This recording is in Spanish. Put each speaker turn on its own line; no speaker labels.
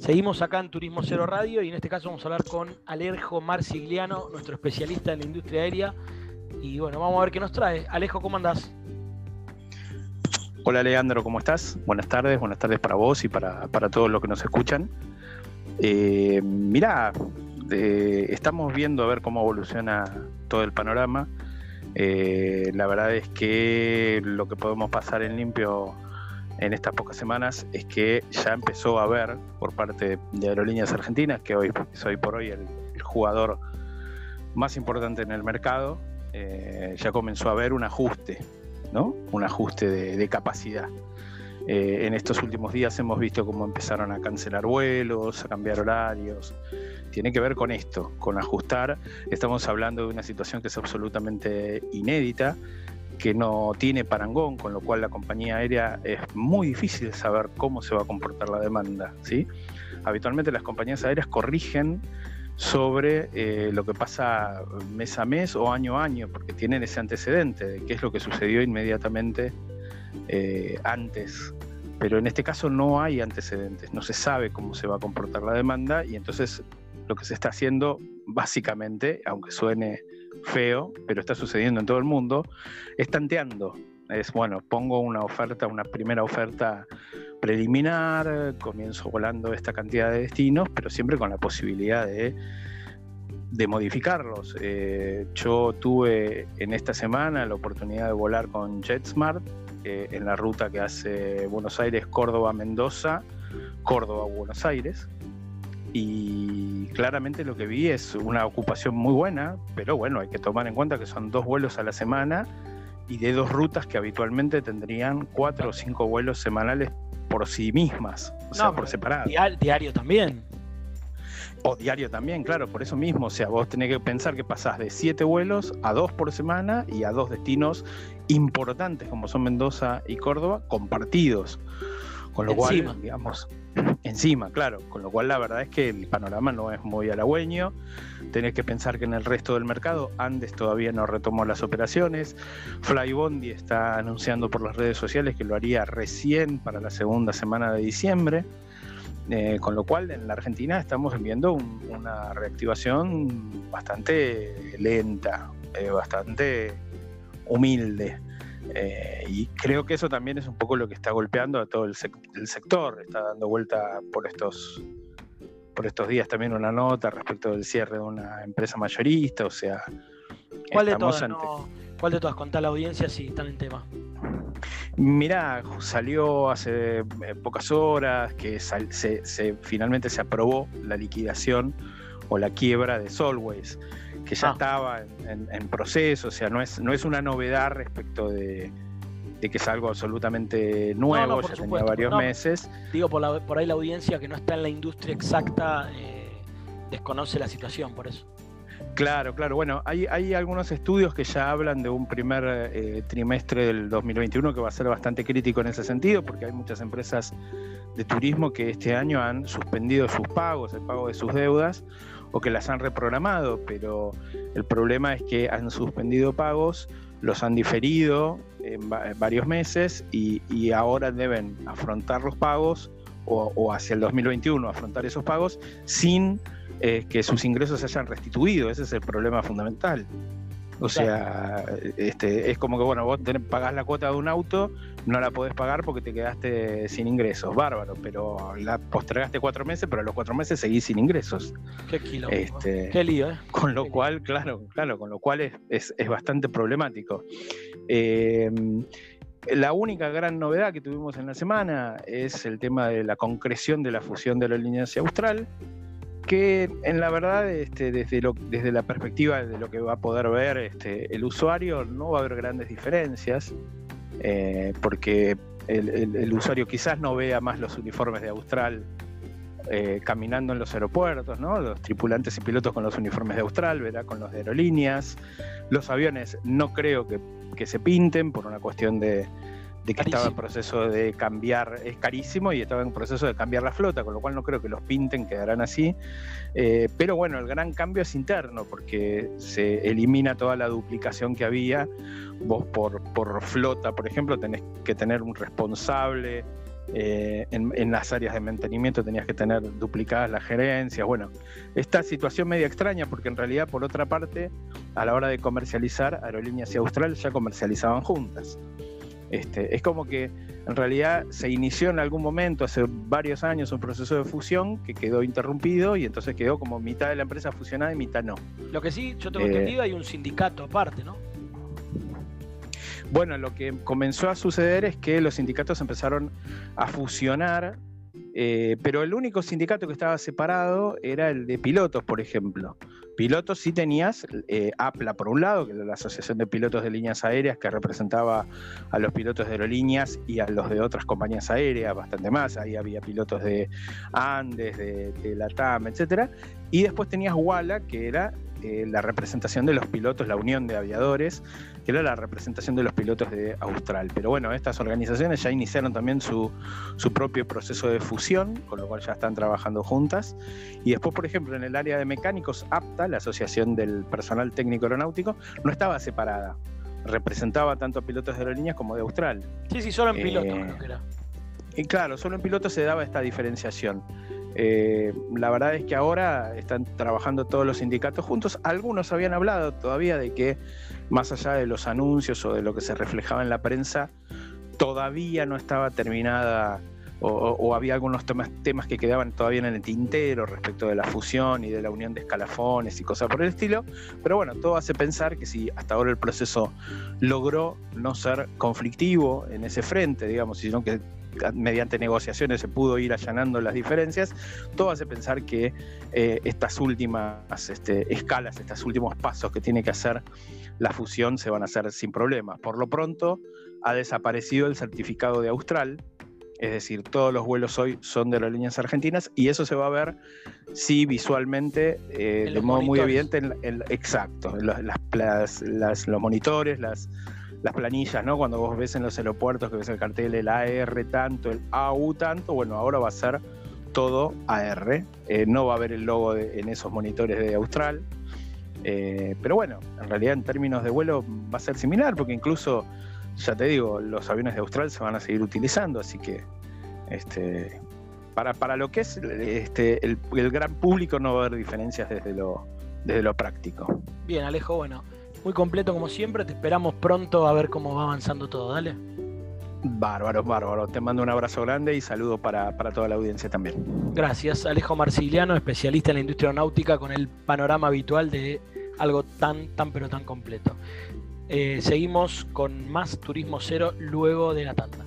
Seguimos acá en Turismo Cero Radio y en este caso vamos a hablar con Alejo Marsigliano, nuestro especialista en la industria aérea. Y bueno, vamos a ver qué nos trae. Alejo, ¿cómo andás?
Hola Leandro, ¿cómo estás? Buenas tardes, buenas tardes para vos y para, todos los que nos escuchan. Eh, mirá, eh, estamos viendo a ver cómo evoluciona todo el panorama. Eh, la verdad es que lo que podemos pasar en limpio en estas pocas semanas es que ya empezó a haber por parte de Aerolíneas Argentinas, que hoy soy por hoy el, jugador más importante en el mercado, eh, ya comenzó a haber un ajuste, ¿no? Un ajuste de, capacidad. Eh, en estos últimos días hemos visto cómo empezaron a cancelar vuelos, a cambiar horarios. Tiene que ver con esto, con ajustar. Estamos hablando de una situación que es absolutamente inédita que no tiene parangón, con lo cual la compañía aérea es muy difícil saber cómo se va a comportar la demanda. ¿sí? Habitualmente las compañías aéreas corrigen sobre eh, lo que pasa mes a mes o año a año, porque tienen ese antecedente de qué es lo que sucedió inmediatamente eh, antes. Pero en este caso no hay antecedentes, no se sabe cómo se va a comportar la demanda y entonces lo que se está haciendo básicamente, aunque suene feo, pero está sucediendo en todo el mundo, es tanteando. Es bueno, pongo una oferta, una primera oferta preliminar, comienzo volando esta cantidad de destinos, pero siempre con la posibilidad de, de modificarlos. Eh, yo tuve en esta semana la oportunidad de volar con JetSmart eh, en la ruta que hace Buenos Aires, Córdoba, Mendoza, Córdoba, Buenos Aires y claramente lo que vi es una ocupación muy buena, pero bueno, hay que tomar en cuenta que son dos vuelos a la semana y de dos rutas que habitualmente tendrían cuatro o cinco vuelos semanales por sí mismas, o sea, por separado.
Diario también.
O diario también, claro, por eso mismo. O sea, vos tenés que pensar que pasás de siete vuelos a dos por semana y a dos destinos importantes como son Mendoza y Córdoba compartidos. Con lo cual, digamos, encima, claro. Con lo cual la verdad es que el panorama no es muy halagüeño. Tenés que pensar que en el resto del mercado Andes todavía no retomó las operaciones. Flybondi está anunciando por las redes sociales que lo haría recién para la segunda semana de diciembre. Eh, con lo cual en la Argentina estamos viendo una reactivación bastante lenta, eh, bastante humilde. Eh, y creo que eso también es un poco lo que está golpeando a todo el, sector. Está dando vuelta por estos, por estos días también una nota respecto del cierre de una empresa mayorista. O sea,
¿cuál de todas? ¿Cuál de todas? Contá la audiencia si están en tema.
Mirá, salió hace eh, pocas horas que se, finalmente se aprobó la liquidación o la quiebra de Solways que ya ah. estaba en, proceso, o sea, no es, no es una novedad respecto de, que es algo absolutamente nuevo, ya tenía varios meses.
Digo, por, por, ahí la audiencia que no está en la industria exacta eh, desconoce la situación, por eso.
Claro, claro. Bueno, hay, hay algunos estudios que ya hablan de un primer eh, trimestre del 2021 que va a ser bastante crítico en ese sentido, porque hay muchas empresas de turismo que este año han suspendido sus pagos, el pago de sus deudas, o que las han reprogramado, pero el problema es que han suspendido pagos, los han diferido en, varios meses y, ahora deben afrontar los pagos o, hacia el 2021 afrontar esos pagos sin eh, que sus ingresos se hayan restituido. Ese es el problema fundamental. O sea, este, es como que, bueno, vos tenés, pagás la cuota de un auto, no la podés pagar porque te quedaste sin ingresos, bárbaro, pero la postergaste cuatro meses, pero a los cuatro meses seguís sin ingresos.
Qué kilo. Este, Qué lío, ¿eh?
Con lo cual, claro, claro, con lo cual es, es, bastante problemático. Em, la única gran novedad que tuvimos en la semana es el tema de la concreción de la fusión de la línea austral que en la verdad, este, desde, desde la perspectiva de lo que va a poder ver este, el usuario, no va a haber grandes diferencias, eh, porque el, usuario quizás no vea más los uniformes de Austral eh, caminando en los aeropuertos, ¿no? los tripulantes y pilotos con los uniformes de Austral, verá con los de aerolíneas, los aviones no creo que se pinten por una cuestión de, de que estaba en proceso de cambiar, es carísimo y estaba en proceso de cambiar la flota, con lo cual no creo que los pinten, quedarán así. Eh, pero bueno, el gran cambio es interno, porque se elimina toda la duplicación que había. Vos por, por flota, por ejemplo, tenés que tener un responsable Eh, en, las áreas de mantenimiento tenías que tener duplicadas las gerencias. Bueno, esta situación media extraña porque en realidad, por otra parte, a la hora de comercializar, Aerolíneas y Austral ya comercializaban juntas. Este, es como que en realidad se inició en algún momento, hace varios años, un proceso de fusión que quedó interrumpido y entonces quedó como mitad de la empresa fusionada y mitad no.
Lo que sí, yo tengo eh, entendido, hay un sindicato aparte, ¿no?
Bueno, lo que comenzó a suceder es que los sindicatos empezaron a fusionar, eh, pero el único sindicato que estaba separado era el de pilotos, por ejemplo. Pilotos sí tenías eh, APLA por un lado, que era la Asociación de Pilotos de Líneas Aéreas, que representaba a los pilotos de aerolíneas y a los de otras compañías aéreas, bastante más. Ahí había pilotos de Andes, de, de la TAM, etc. Y después tenías WALA, que era eh, la representación de los pilotos, la Unión de Aviadores, que era la representación de los pilotos de Austral. Pero bueno, estas organizaciones ya iniciaron también su, propio proceso de fusión, con lo cual ya están trabajando juntas. Y después, por ejemplo, en el área de mecánicos, APTA, la Asociación del Personal Técnico Aeronáutico, no estaba separada. Representaba tanto a pilotos de aerolíneas como de Austral.
Sí, sí, solo en pilotos eh, creo que era.
Y claro, solo en pilotos se daba esta diferenciación. Eh, la verdad es que ahora están trabajando todos los sindicatos juntos. Algunos habían hablado todavía de que, más allá de los anuncios o de lo que se reflejaba en la prensa, todavía no estaba terminada o, había algunos temas, temas, que quedaban todavía en el tintero respecto de la fusión y de la unión de escalafones y cosas por el estilo. Pero bueno, todo hace pensar que si hasta ahora el proceso logró no ser conflictivo en ese frente, digamos, sino que mediante negociaciones se pudo ir allanando las diferencias, todo hace pensar que eh, estas últimas este, escalas, estos últimos pasos que tiene que hacer la fusión se van a hacer sin problemas. Por lo pronto, ha desaparecido el certificado de Austral, es decir, todos los vuelos hoy son de aerolíneas argentinas y eso se va a ver, sí, visualmente, eh, de modo muy evidente, en, exacto, en las, los monitores, las las planillas, ¿no? Cuando vos ves en los aeropuertos que ves el cartel el AR tanto, el AU tanto, bueno, ahora va a ser todo AR. Eh, no va a haber el logo en esos monitores de Austral. Eh, pero bueno, en realidad en términos de vuelo va a ser similar, porque incluso, ya te digo, los aviones de Austral se van a seguir utilizando, así que este, para, para lo que es este, el, el gran público no va a haber diferencias desde lo, desde lo práctico.
Bien, Alejo, bueno, muy completo como siempre. Te esperamos pronto a ver cómo va avanzando todo. Dale.
Bárbaro, bárbaro. Te mando un abrazo grande y saludo para, toda la audiencia también.
Gracias, Alejo Marciliano, especialista en la industria aeronáutica, con el panorama habitual de algo tan, tan, pero tan completo. Eh, seguimos con más Turismo Cero luego de la tanda.